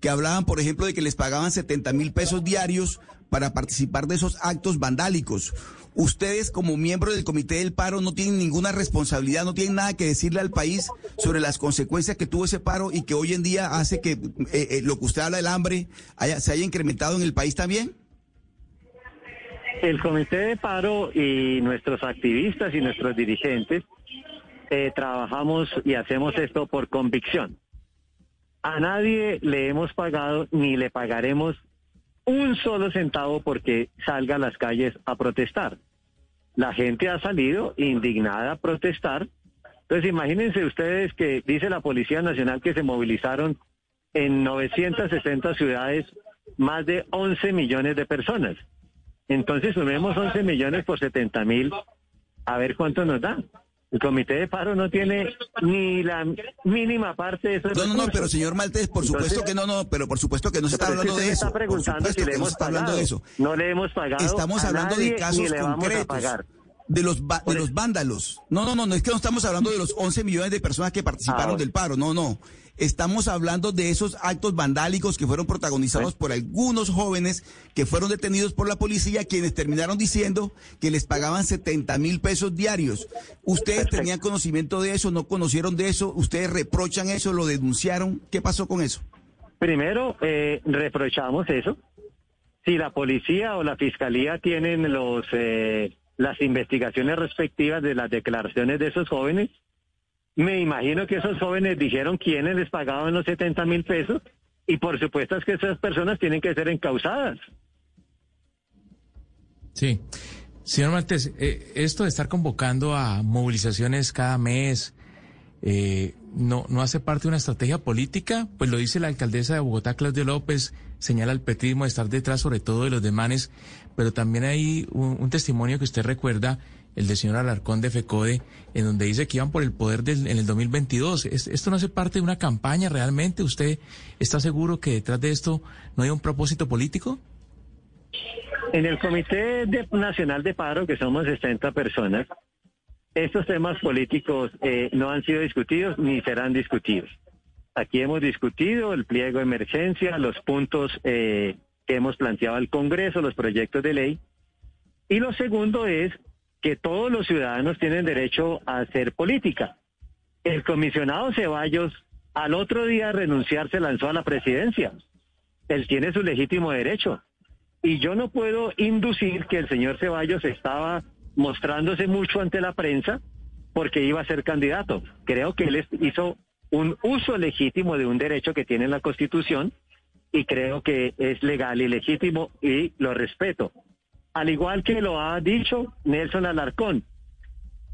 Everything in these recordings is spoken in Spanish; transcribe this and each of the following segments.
que hablaban, por ejemplo, de que les pagaban 70 mil pesos diarios para participar de esos actos vandálicos. Ustedes, como miembros del Comité del Paro, no tienen ninguna responsabilidad, no tienen nada que decirle al país sobre las consecuencias que tuvo ese paro y que hoy en día hace que eh, eh, lo que usted habla del hambre haya- se haya incrementado en el país también. El comité de paro y nuestros activistas y nuestros dirigentes eh, trabajamos y hacemos esto por convicción. A nadie le hemos pagado ni le pagaremos un solo centavo porque salga a las calles a protestar. La gente ha salido indignada a protestar. Entonces imagínense ustedes que dice la Policía Nacional que se movilizaron en 960 ciudades más de 11 millones de personas. Entonces sumemos 11 millones por 70 mil, a ver cuánto nos da. El comité de paro no tiene ni la mínima parte de esos No, no, no, pero señor Maltés, por Entonces- supuesto que no, no, pero por supuesto que no se está hablando de eso. está preguntando por supuesto si le que no hemos se está hablando pagado. de eso. No le hemos pagado Estamos a hablando nadie, de casos concretos. pagar. De los, va- de los eso- vándalos. No, no, no, no es que no estamos hablando de los 11 millones de personas que participaron Ah, bueno. del paro, no, no. Estamos hablando de esos actos vandálicos que fueron protagonizados por algunos jóvenes que fueron detenidos por la policía, quienes terminaron diciendo que les pagaban 70 mil pesos diarios. ¿Ustedes Perfecto. tenían conocimiento de eso? ¿No conocieron de eso? ¿Ustedes reprochan eso? ¿Lo denunciaron? ¿Qué pasó con eso? Primero, eh, reprochamos eso. Si la policía o la fiscalía tienen los eh, las investigaciones respectivas de las declaraciones de esos jóvenes, me imagino que esos jóvenes dijeron quiénes les pagaban los 70 mil pesos y por supuesto es que esas personas tienen que ser encausadas. Sí. Señor Maltés, eh, esto de estar convocando a movilizaciones cada mes, eh, no, ¿no hace parte de una estrategia política? Pues lo dice la alcaldesa de Bogotá, Claudia López, señala el petrismo de estar detrás sobre todo de los demanes, pero también hay un testimonio que usted recuerda, el del señor Alarcón de FECODE, en donde dice que iban por el poder del, en el 2022. ¿Es- ¿Esto no hace parte de una campaña realmente? ¿Usted está seguro que detrás de esto no hay un propósito político? En el Comité de- Nacional de Paro, que somos 60 personas, estos temas políticos eh, no han sido discutidos ni serán discutidos. Aquí hemos discutido el pliego de emergencia, los puntos eh, que hemos planteado al Congreso, los proyectos de ley. Y lo segundo es que todos los ciudadanos tienen derecho a hacer política. El comisionado Ceballos al otro día renunciar se lanzó a la presidencia. Él tiene su legítimo derecho. Y yo no puedo inducir que el señor Ceballos estaba mostrándose mucho ante la prensa porque iba a ser candidato. Creo que él hizo un uso legítimo de un derecho que tiene la Constitución y creo que es legal y legítimo y lo respeto. Al igual que lo ha dicho Nelson Alarcón,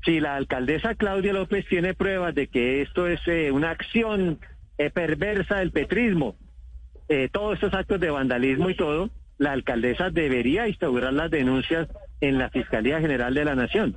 si la alcaldesa Claudia López tiene pruebas de que esto es eh, una acción eh, perversa del petrismo, eh, todos estos actos de vandalismo y todo, la alcaldesa debería instaurar las denuncias en la Fiscalía General de la Nación.